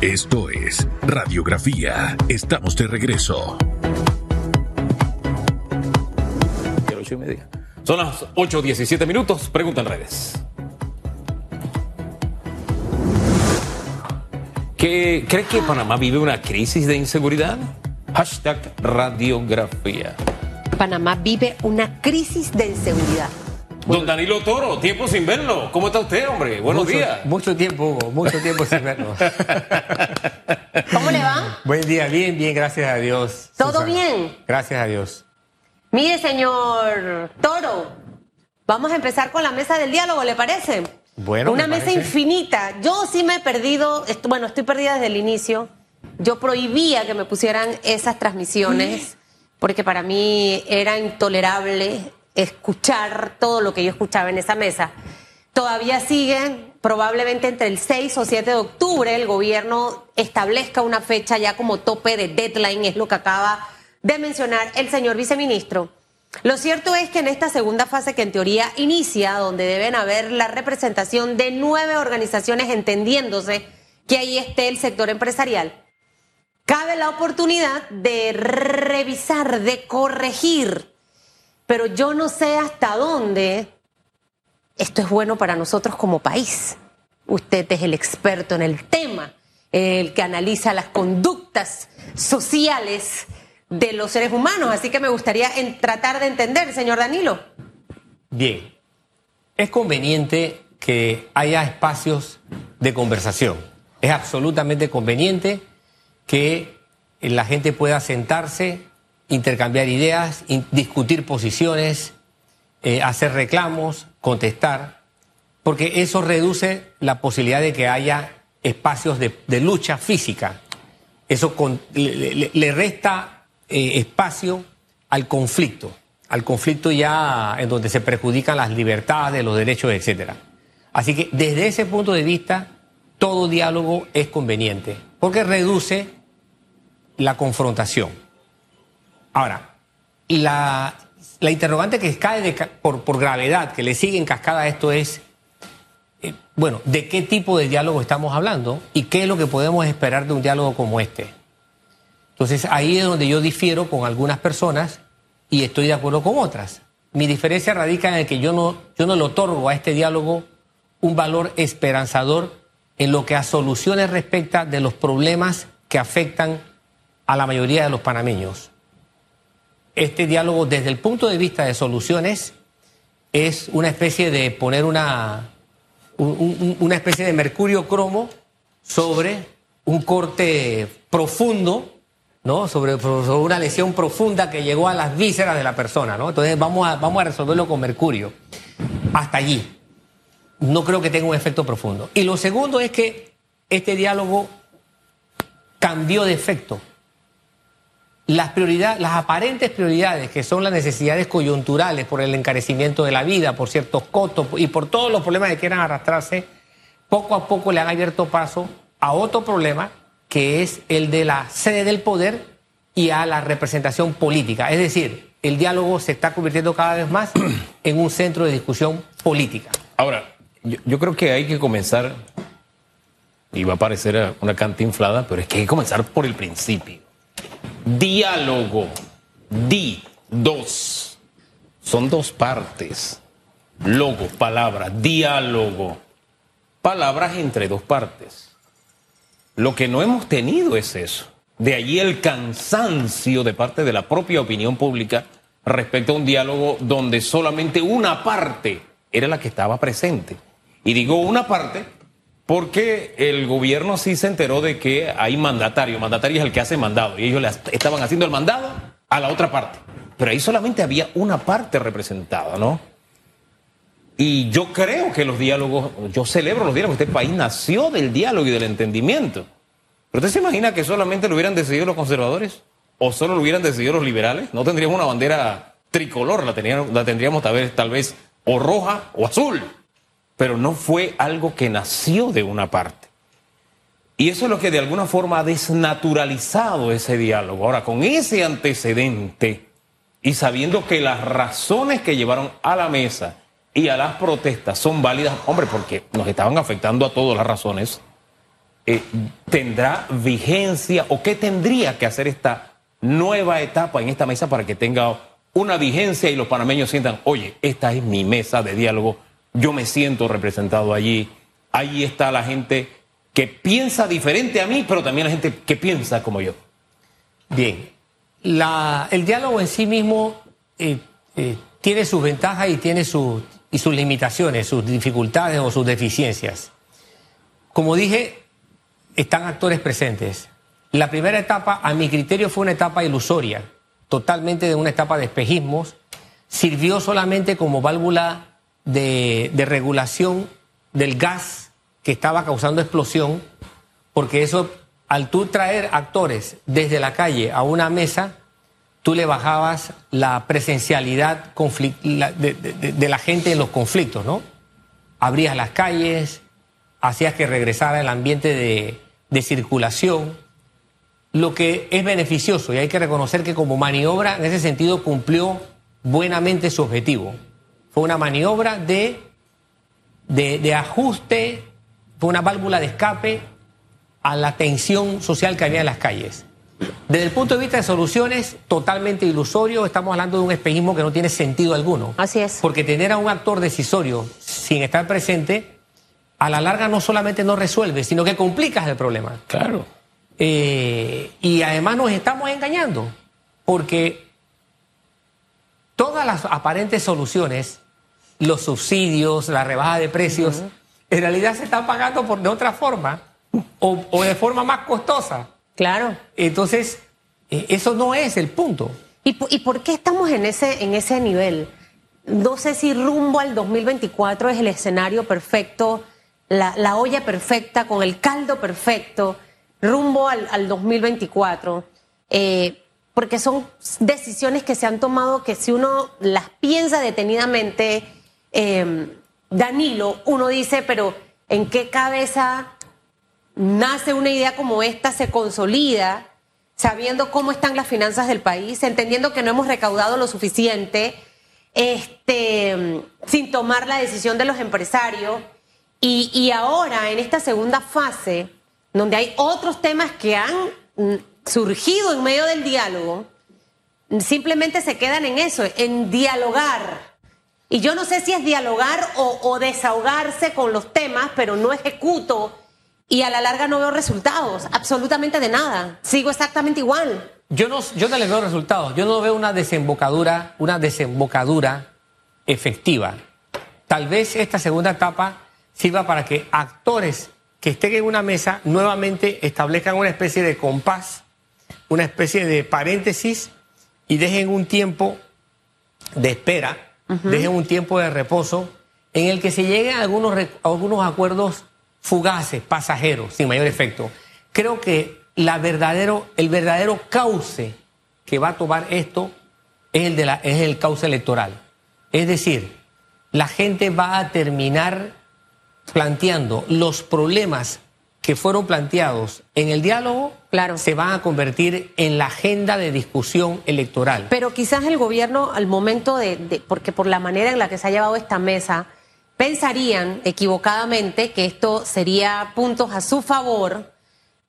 Esto es Radiografía. Estamos de regreso. Ocho y media. Son las 8.17 minutos. Pregunta en redes. ¿Qué, ¿Cree que Panamá vive una crisis de inseguridad? Hashtag radiografía. Panamá vive una crisis de inseguridad. Don Danilo Toro, tiempo sin verlo. ¿Cómo está usted, hombre? Buenos mucho, días. Mucho tiempo, Hugo, mucho tiempo sin verlo. ¿Cómo le va? Buen día, bien, bien, gracias a Dios. ¿Todo Susana. bien? Gracias a Dios. Mire, señor Toro, vamos a empezar con la mesa del diálogo, ¿le parece? Bueno, Una me mesa parece. infinita. Yo sí me he perdido, bueno, estoy perdida desde el inicio. Yo prohibía que me pusieran esas transmisiones porque para mí era intolerable escuchar todo lo que yo escuchaba en esa mesa. Todavía siguen, probablemente entre el 6 o 7 de octubre el gobierno establezca una fecha ya como tope de deadline, es lo que acaba de mencionar el señor viceministro. Lo cierto es que en esta segunda fase que en teoría inicia, donde deben haber la representación de nueve organizaciones entendiéndose que ahí esté el sector empresarial, cabe la oportunidad de revisar, de corregir, pero yo no sé hasta dónde esto es bueno para nosotros como país. Usted es el experto en el tema, el que analiza las conductas sociales de los seres humanos, así que me gustaría en- tratar de entender, señor Danilo. Bien. Es conveniente que haya espacios de conversación. Es absolutamente conveniente que la gente pueda sentarse, intercambiar ideas, discutir posiciones, eh, hacer reclamos, contestar, porque eso reduce la posibilidad de que haya espacios de, lucha física. Eso le resta eh, espacio al conflicto, al conflicto ya en donde se perjudican las libertades, los derechos, etcétera. Así que desde ese punto de vista, todo diálogo es conveniente, porque reduce la confrontación. Ahora, la, la interrogante que cae de por, gravedad, que le sigue en cascada a esto es, eh, bueno, ¿de qué tipo de diálogo estamos hablando y qué es lo que podemos esperar de un diálogo como este? Entonces ahí es donde yo difiero con algunas personas y estoy de acuerdo con otras. Mi diferencia radica en que yo no, yo no le otorgo a este diálogo un valor esperanzador en lo que a soluciones respecta de los problemas que afectan a la mayoría de los panameños. Este diálogo desde el punto de vista de soluciones es una especie de poner una, un- un- una especie de mercurio cromo sobre un corte profundo, ¿no? Sobre, sobre una lesión profunda que llegó a las vísceras de la persona, ¿no? Entonces vamos a, vamos a resolverlo con mercurio. Hasta allí. No creo que tenga un efecto profundo. Y lo segundo es que este diálogo cambió de efecto. Las prioridades, las aparentes prioridades, que son las necesidades coyunturales por el encarecimiento de la vida, por ciertos costos y por todos los problemas que quieran arrastrarse, poco a poco le han abierto paso a otro problema, que es el de la sede del poder y a la representación política. Es decir, el diálogo se está convirtiendo cada vez más en un centro de discusión política. Ahora, yo, yo creo que hay que comenzar, y va a parecer una canta inflada, pero es que hay que comenzar por el principio. Diálogo. Di, dos. Son dos partes. Logo, palabra, diálogo. Palabras entre dos partes. Lo que no hemos tenido es eso. De allí el cansancio de parte de la propia opinión pública respecto a un diálogo donde solamente una parte era la que estaba presente. Y digo una parte porque el gobierno sí se enteró de que hay mandatario. Mandatario es el que hace mandado. Y ellos le estaban haciendo el mandado a la otra parte. Pero ahí solamente había una parte representada, ¿no? Y yo creo que los diálogos, yo celebro los diálogos, este país nació del diálogo y del entendimiento. ¿Pero usted se imagina que solamente lo hubieran decidido los conservadores? ¿O solo lo hubieran decidido los liberales? No tendríamos una bandera tricolor, la, teníamos- la tendríamos tal vez, tal vez o roja o azul. Pero no fue algo que nació de una parte. Y eso es lo que de alguna forma ha desnaturalizado ese diálogo. Ahora, con ese antecedente y sabiendo que las razones que llevaron a la mesa y a las protestas son válidas, hombre, porque nos estaban afectando a todas las razones, eh, ¿tendrá vigencia o qué tendría que hacer esta nueva etapa en esta mesa para que tenga una vigencia y los panameños sientan, oye, esta es mi mesa de diálogo, yo me siento representado allí, ahí está la gente que piensa diferente a mí, pero también la gente que piensa como yo. Bien, el diálogo en sí mismo eh, eh, tiene sus ventajas y tiene y sus limitaciones, sus dificultades o sus deficiencias. Como dije, están actores presentes. La primera etapa, a mi criterio, fue una etapa ilusoria, totalmente de una etapa de espejismos. Sirvió solamente como válvula de, de regulación del gas que estaba causando explosión, porque eso, al tú traer actores desde la calle a una mesa, tú le bajabas la presencialidad de- de la gente en los conflictos, ¿no? Abrías las calles, hacías que regresara el ambiente de, de circulación, lo que es beneficioso y hay que reconocer que como maniobra en ese sentido cumplió buenamente su objetivo. Fue una maniobra de, de, de ajuste, fue una válvula de escape a la tensión social que había en las calles. Desde el punto de vista de soluciones, totalmente ilusorio, estamos hablando de un espejismo que no tiene sentido alguno. Así es. Porque tener a un actor decisorio sin estar presente, a la larga no solamente no resuelve, sino que complicas el problema. Claro. Eh, y además nos estamos engañando, porque todas las aparentes soluciones, los subsidios, la rebaja de precios, en realidad se están pagando por, de otra forma o, o de forma más costosa. Claro. Entonces, eh, eso no es el punto. ¿Y, y por qué estamos en ese, en ese nivel? No sé si rumbo al 2024 es el escenario perfecto, la, la olla perfecta, con el caldo perfecto, rumbo al, al 2024. Eh, porque son decisiones que se han tomado que si uno las piensa detenidamente, eh, Danilo, uno dice, pero ¿en qué cabeza nace una idea como esta, se consolida, sabiendo cómo están las finanzas del país, entendiendo que no hemos recaudado lo suficiente, este, sin tomar la decisión de los empresarios. Y, y ahora, en esta segunda fase, donde hay otros temas que han mm, surgido en medio del diálogo, simplemente se quedan en eso, en dialogar. Y yo no sé si es dialogar o, desahogarse con los temas, pero no ejecuto y a la larga no veo resultados, absolutamente de nada. Sigo exactamente igual. Yo no, yo no le veo resultados, yo no veo una desembocadura, una desembocadura efectiva. Tal vez esta segunda etapa sirva para que actores que estén en una mesa nuevamente establezcan una especie de compás, una especie de paréntesis y dejen un tiempo de espera, dejen un tiempo de reposo en el que se lleguen a algunos, algunos acuerdos fugaces, pasajeros, sin mayor efecto. Creo que la verdadero, el verdadero cauce que va a tomar esto es el, de la, es el cauce electoral. Es decir, la gente va a terminar planteando los problemas que fueron planteados en el diálogo, Claro. se van a convertir en la agenda de discusión electoral. Pero quizás el gobierno, al momento de, de- porque por la manera en la que se ha llevado esta mesa, pensarían equivocadamente que esto sería puntos a su favor,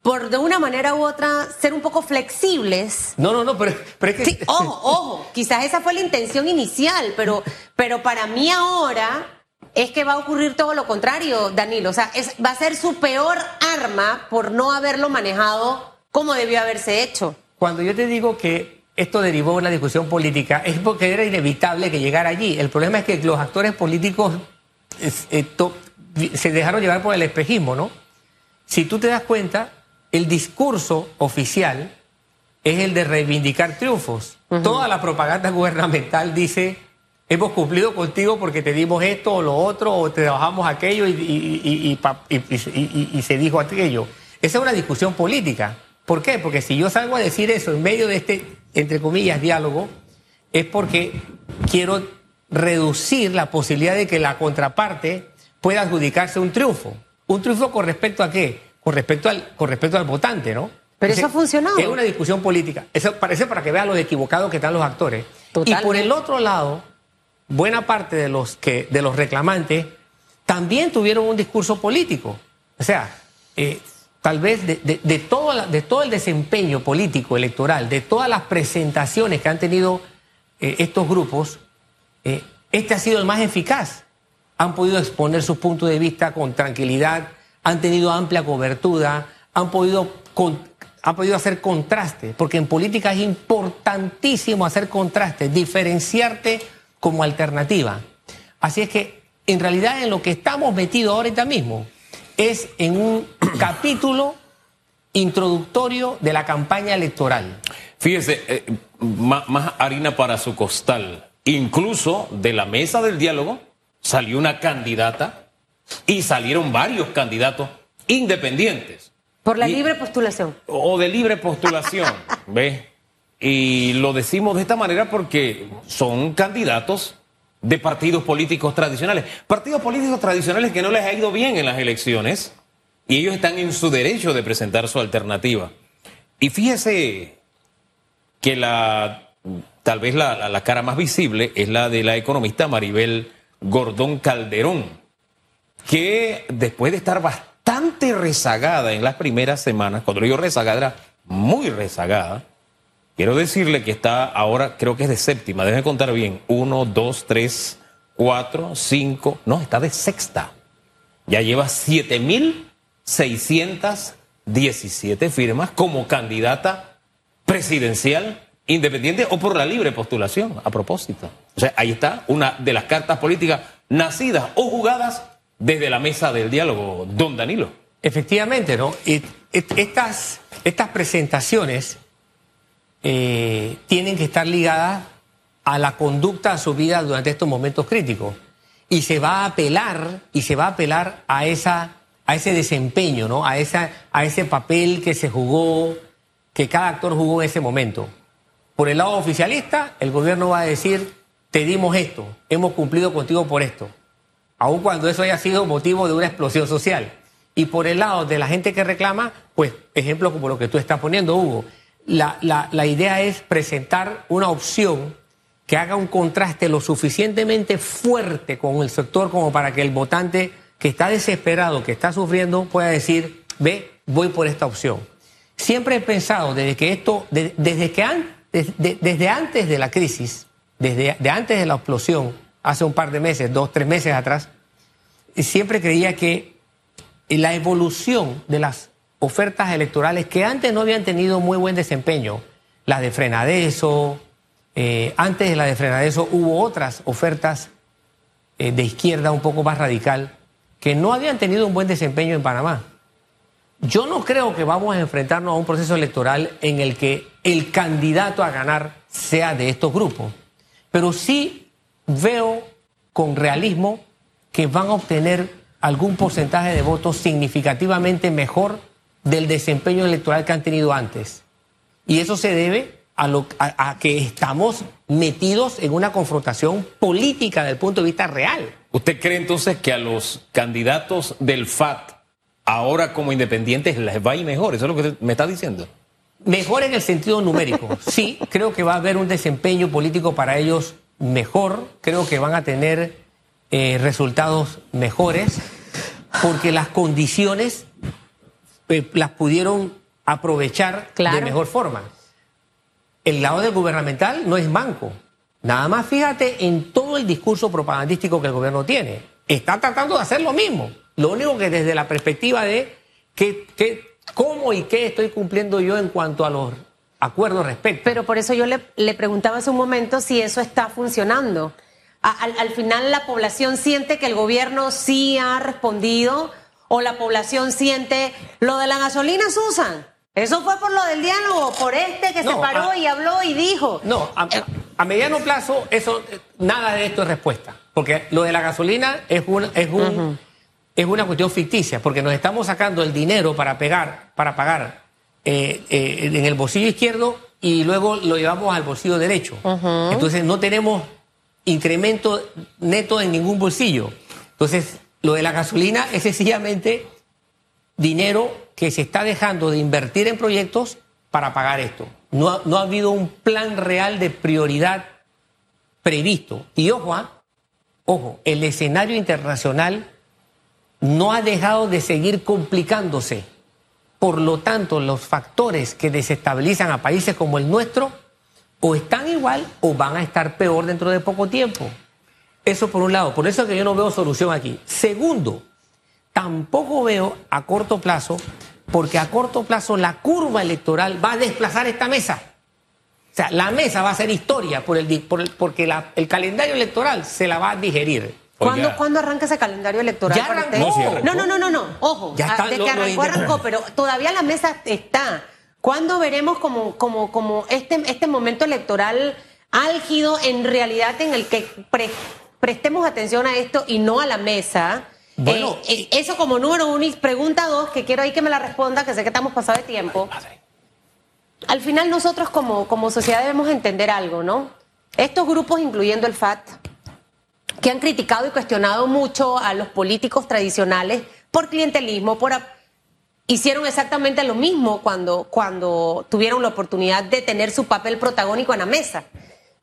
por de una manera u otra ser un poco flexibles No, no, no, pero, pero es que... Sí, ojo, ojo, quizás esa fue la intención inicial, pero, pero para mí ahora es que va a ocurrir todo lo contrario, Danilo. O sea, es, va a ser su peor arma por no haberlo manejado como debió haberse hecho. Cuando yo te digo que esto derivó en la discusión política, es porque era inevitable que llegara allí. El problema es que los actores políticos eh, to- se dejaron llevar por el espejismo, ¿no? Si tú te das cuenta, el discurso oficial es el de reivindicar triunfos. Toda la propaganda gubernamental dice, hemos cumplido contigo porque te dimos esto o lo otro, o te bajamos aquello y, y- y- y y- y- y- y se dijo aquello. Esa es una discusión política. ¿Por qué? Porque si yo salgo a decir eso en medio de este, entre comillas, diálogo, es porque quiero reducir la posibilidad de que la contraparte pueda adjudicarse un triunfo. ¿Un triunfo con respecto a qué? Con respecto al, con respecto al votante, ¿no? Pero eso ha funcionado. Es una discusión política. Eso parece para que vean los equivocados que están los actores. Y Totalmente. por el otro lado, buena parte de los, que, de los reclamantes también tuvieron un discurso político. O sea, eh, tal vez de, de- todo, de todo el desempeño político, electoral, de todas las presentaciones que han tenido eh, estos grupos, eh, este ha sido el más eficaz. Han podido exponer sus puntos de vista con tranquilidad, han tenido amplia cobertura, han podido, con- han podido hacer contraste, porque en política es importantísimo hacer contraste, diferenciarte como alternativa. Así es que, en realidad, en lo que estamos metidos ahorita mismo es en un capítulo introductorio de la campaña electoral. Fíjese, eh, más, harina para su costal. Incluso de la mesa del diálogo salió una candidata y salieron varios candidatos independientes Por la Y- libre postulación. o de libre postulación, ¿ves? Y lo decimos de esta manera porque son candidatos de partidos políticos tradicionales. Partidos políticos tradicionales que no les ha ido bien en las elecciones y ellos están en su derecho de presentar su alternativa. Y fíjese que la tal vez la, la- cara más visible es la de la economista Maribel Gordón Calderón, que después de estar bastante rezagada en las primeras semanas, cuando digo rezagada era muy rezagada, quiero decirle que está ahora, creo que es de séptima, déjeme contar bien, uno, dos, tres, cuatro, cinco, no, está de sexta. Ya lleva 7.617 firmas como candidata presidencial independiente o por la libre postulación, a propósito. O sea, ahí está una de las cartas políticas nacidas o jugadas desde la mesa del diálogo, don Danilo. Efectivamente, ¿no? Estas, estas presentaciones eh, tienen que estar ligadas a la conducta asumida durante estos momentos críticos. Y se va a apelar, y se va a apelar a, esa, a ese desempeño, ¿no? A, esa, a ese papel que se jugó, que cada actor jugó en ese momento. Por el lado oficialista, el gobierno va a decir, te dimos esto, hemos cumplido contigo por esto aun cuando eso haya sido motivo de una explosión social. Y por el lado de la gente que reclama, pues ejemplos como lo que tú estás poniendo, Hugo, la, la- la idea es presentar una opción que haga un contraste lo suficientemente fuerte con el sector como para que el votante que está desesperado, que está sufriendo, pueda decir, ve, voy por esta opción. Siempre he pensado desde que esto, de- desde que desde antes de la crisis, desde de antes de la explosión, hace un par de meses, dos, tres meses atrás, siempre creía que la evolución de las ofertas electorales que antes no habían tenido muy buen desempeño, las de Frenadeso, eh, antes de la de Frenadeso hubo otras ofertas eh, de izquierda un poco más radical que no habían tenido un buen desempeño en Panamá. Yo no creo que vamos a enfrentarnos a un proceso electoral en el que el candidato a ganar sea de estos grupos, pero sí veo con realismo que van a obtener algún porcentaje de votos significativamente mejor del desempeño electoral que han tenido antes. Y eso se debe a, lo, a, a que estamos metidos en una confrontación política desde el punto de vista real. ¿Usted cree entonces que a los candidatos del FAT, ahora como independientes, les va a ir mejor? ¿Eso es lo que usted me está diciendo? Mejor en el sentido numérico. Sí, creo que va a haber un desempeño político para ellos mejor. Creo que van a tener eh, resultados mejores porque las condiciones eh, las pudieron aprovechar Claro. de mejor forma. El lado del gubernamental no es manco. Nada más fíjate en todo el discurso propagandístico que el gobierno tiene. Está tratando de hacer lo mismo. Lo único que desde la perspectiva de qué, cómo y qué estoy cumpliendo yo en cuanto a los acuerdos respecto. Pero por eso yo le, le preguntaba hace un momento si eso está funcionando. Al final la población siente que el gobierno sí ha respondido o la población siente lo de la gasolina, Susan. Eso fue por lo del diálogo, por este que No, se paró a- y habló y dijo. No, a, a mediano plazo eso nada de esto es respuesta, porque lo de la gasolina es un, es un es una cuestión ficticia, porque nos estamos sacando el dinero para pegar para pagar eh, eh, en el bolsillo izquierdo y luego lo llevamos al bolsillo derecho. Entonces no tenemos incremento neto en ningún bolsillo. Entonces lo de la gasolina es sencillamente dinero que se está dejando de invertir en proyectos para pagar esto. No ha, no ha habido un plan real de prioridad previsto. Y ojo, ah, ojo, el escenario internacional no ha dejado de seguir complicándose. Por lo tanto, los factores que desestabilizan a países como el nuestro o están igual o van a estar peor dentro de poco tiempo. Eso por un lado. Por eso es que yo no veo solución aquí. Segundo, tampoco veo a corto plazo, porque a corto plazo la curva electoral va a desplazar esta mesa. O sea, la mesa va a ser historia por el, por el- porque la- el calendario electoral se la va a digerir. ¿Cuándo. ¿Cuándo arranca ese calendario electoral? Ya arrancó. No, sí arrancó. no, no, no, no, no. Ojo, Ya está, ah, de lo- que lo arrancó, arrancó, pero todavía la mesa está. ¿Cuándo veremos como, como, como este, este momento electoral álgido en realidad en el que pre- prestemos atención a esto y no a la mesa? Bueno, Eh, eh, eso como número uno y pregunta dos, que quiero ahí que me la responda, que sé que estamos pasados de tiempo. Al final nosotros como, como sociedad debemos entender algo, ¿no? Estos grupos, incluyendo el FAT, que han criticado y cuestionado mucho a los políticos tradicionales por clientelismo, por hicieron exactamente lo mismo cuando, cuando tuvieron la oportunidad de tener su papel protagónico en la mesa.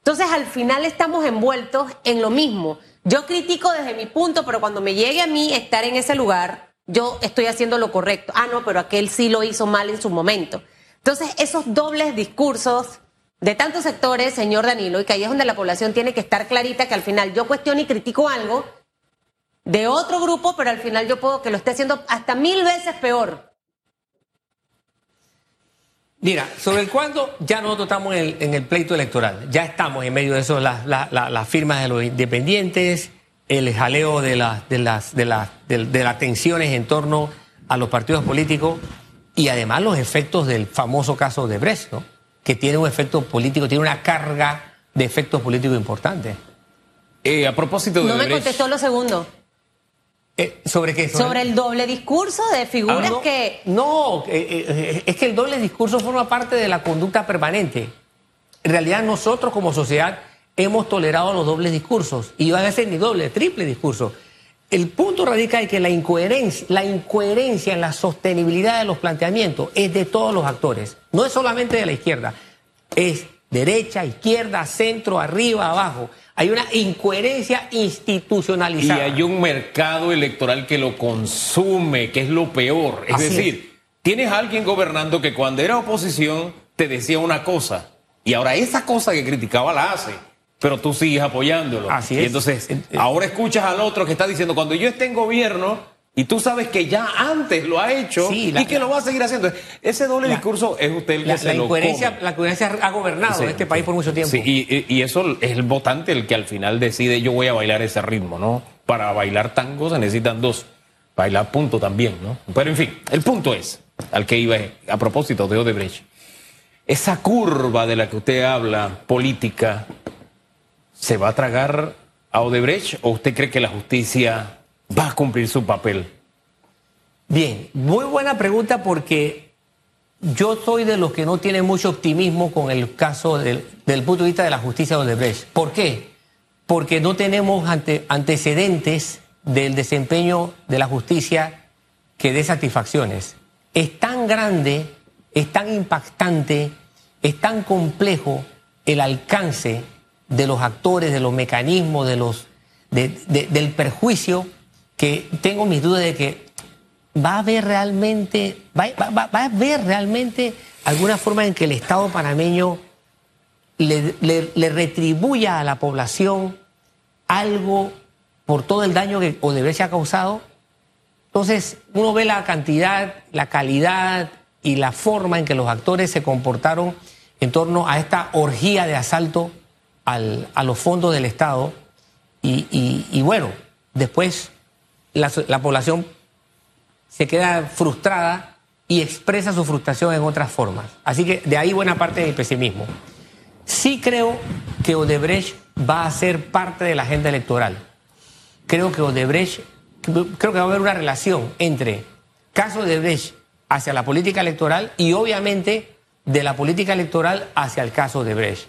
Entonces, al final estamos envueltos en lo mismo. Yo critico desde mi punto, pero cuando me llegue a mí estar en ese lugar, yo estoy haciendo lo correcto. Ah, no, pero aquel sí lo hizo mal en su momento. Entonces, esos dobles discursos de tantos sectores, señor Danilo, y que ahí es donde la población tiene que estar clarita que al final yo cuestiono y critico algo de otro grupo, pero al final yo puedo que lo esté haciendo hasta mil veces peor. Mira, sobre el cuándo ya nosotros estamos en el, en el pleito electoral. Ya estamos en medio de eso, las las- las- las firmas de los independientes, el jaleo de, las de, las, de, las, de, de las tensiones en torno a los partidos políticos y además los efectos del famoso caso de Brecht, ¿no? que tiene un efecto político, tiene una carga de efectos políticos importantes. Eh, a propósito de No me contestó lo segundo. Eh, ¿Sobre qué? Sobre el doble discurso de figuras Ah, no, que... No, eh, eh, es que el doble discurso forma parte de la conducta permanente. En realidad nosotros como sociedad hemos tolerado los dobles discursos y van a ser ni doble, triple discurso. El punto radica en que la incoherencia, la incoherencia en la sostenibilidad de los planteamientos es de todos los actores, no es solamente de la izquierda, es derecha, izquierda, centro, arriba, abajo. Hay una incoherencia y institucionalizada. hay un mercado electoral que lo consume, que es lo peor. Es Así decir, tienes a alguien gobernando que cuando era oposición te decía una cosa y ahora esa cosa que criticaba la hace, pero tú sigues apoyándolo. Así Y es. entonces, Eh, eh. ahora escuchas al otro que está diciendo, cuando yo esté en gobierno y tú sabes que ya antes lo ha hecho Sí, la- y que lo va a seguir haciendo. Ese doble La- discurso es usted el que La, se la lo incoherencia, come. la incoherencia ha gobernado Sí, este país por mucho tiempo. Sí, y, y- y eso es el votante el que al final decide yo voy a bailar ese ritmo, ¿no? Para bailar tango se necesitan dos. Bailar punto también, ¿no? Pero en fin, el punto es, al que iba a propósito de Odebrecht, esa curva de la que usted habla, política, ¿se va a tragar a Odebrecht o usted cree que la justicia va a cumplir su papel? Bien, muy buena pregunta porque yo soy de los que no tienen mucho optimismo con el caso del, del punto de vista de la justicia de Odebrecht. ¿Por qué? Porque no tenemos ante- antecedentes del desempeño de la justicia que dé satisfacciones. Es tan grande, es tan impactante, es tan complejo el alcance de los actores, de los mecanismos, de los, de- de- del perjuicio, que tengo mis dudas de que va a haber realmente, va, va- va- a haber realmente alguna forma en que el Estado panameño le, le- retribuya a la población algo por todo el daño que Odebrecht ha causado. Entonces, uno ve la cantidad, la calidad y la forma en que los actores se comportaron en torno a esta orgía de asalto al- a los fondos del Estado. Y- y bueno, después la, población se queda frustrada y expresa su frustración en otras formas. Así que de ahí buena parte de mi pesimismo. Sí creo que Odebrecht va a ser parte de la agenda electoral. Creo que Odebrecht, creo que va a haber una relación entre caso Odebrecht hacia la política electoral y obviamente de la política electoral hacia el caso Odebrecht.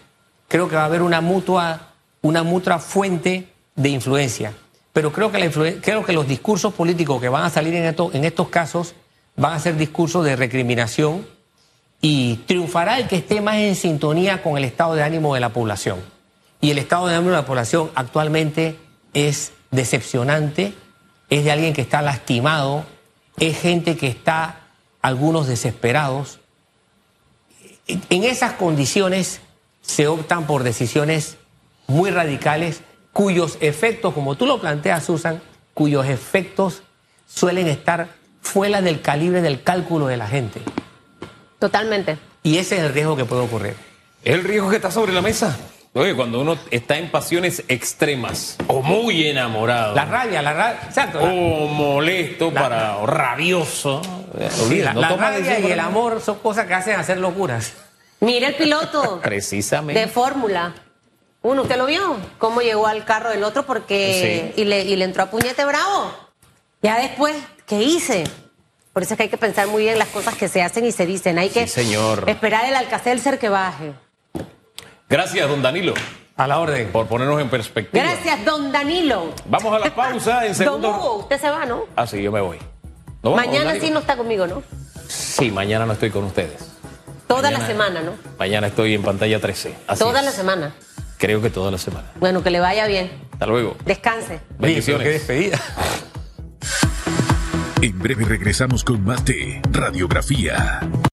Creo que va a haber una mutua, una mutua fuente de influencia. Pero creo que, los discursos políticos que van a salir en, en estos casos van a ser discursos de recriminación, y triunfará el que esté más en sintonía con el estado de ánimo de la población. Y el estado de ánimo de la población actualmente es decepcionante, es de alguien que está lastimado, es gente que está algunos desesperados. En esas condiciones se optan por decisiones muy radicales cuyos efectos, como tú lo planteas, Susan, cuyos efectos suelen estar fuera del calibre del cálculo de la gente. Totalmente. Y ese es el riesgo que puede ocurrir. Es el riesgo que está sobre la mesa. Oye, cuando uno está en pasiones extremas o muy enamorado La rabia, la rabia, exacto. o molesto La- para o rabioso, sí, la, no la toma rabia y el amor son cosas que hacen hacer locuras. Mire el piloto Precisamente. de fórmula. Uno, ¿usted lo vio? ¿Cómo llegó al carro del otro? Porque. Y, le, y le entró a puñete bravo. Ya después, ¿qué hice? Por eso es que hay que pensar muy bien las cosas que se hacen y se dicen. Hay que Sí, señor. esperar el alcacelser que baje. Gracias, don Danilo, A la orden. por ponernos en perspectiva. Gracias, don Danilo. Vamos a la pausa en Don segundo. Hugo, usted se va, ¿no? Ah, sí, yo me voy. ¿No vamos, Mañana sí no está conmigo, ¿no? Sí, mañana no estoy con ustedes. Toda Mañana- la semana, ¿no? Mañana estoy en pantalla 13. Así Toda es. la semana. Creo que toda la semana. Bueno, que le vaya bien. Hasta luego. Descanse. Bendiciones. qué despedida. En breve regresamos con más de Radiografía.